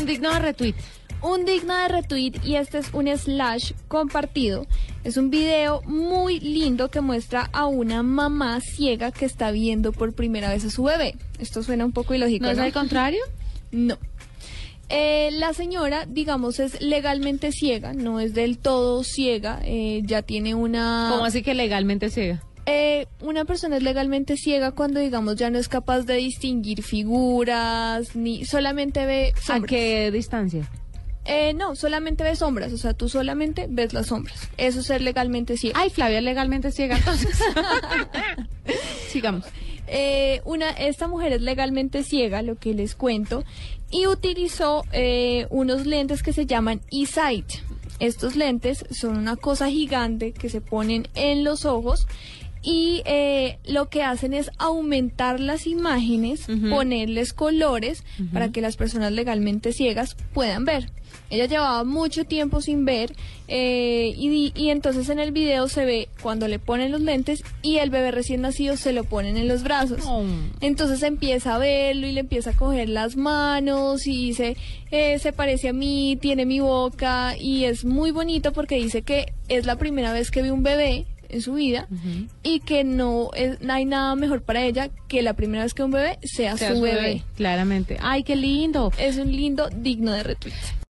Un digno de retweet. Un digno de retweet y este es un slash compartido. Es un video muy lindo que muestra a una mamá ciega que está viendo por primera vez a su bebé. Esto suena un poco ilógico. ¿No es al contrario? No. Eh, la señora, digamos, es legalmente ciega, no es del todo ciega, eh, ya tiene una... ¿Cómo así que legalmente ciega? Eh, una persona es legalmente ciega cuando, digamos, ya no es capaz de distinguir figuras, ni solamente ve ¿A sombras. qué distancia? Eh, no, solamente ve sombras, o sea, tú solamente ves las sombras. Eso es ser legalmente ciega. Ay, Flavia es legalmente ciega, entonces. Sigamos. Eh, una, esta mujer es legalmente ciega, lo que les cuento, y utilizó eh, unos lentes que se llaman eSight. Estos lentes son una cosa gigante que se ponen en los ojos y eh, lo que hacen es aumentar las imágenes, ponerles colores para que las personas legalmente ciegas puedan ver. Ella llevaba mucho tiempo sin ver eh, y, y entonces en el video se ve cuando le ponen los lentes y el bebé recién nacido se lo ponen en los brazos. Oh. Entonces empieza a verlo y le empieza a coger las manos y dice, eh, se parece a mí, tiene mi boca y es muy bonito porque dice que es la primera vez que ve un bebé en su vida y que no, es, no hay nada mejor para ella que la primera vez que un bebé sea, Sea su bebé. Claramente. Ay, qué lindo. Es un lindo digno de retweet.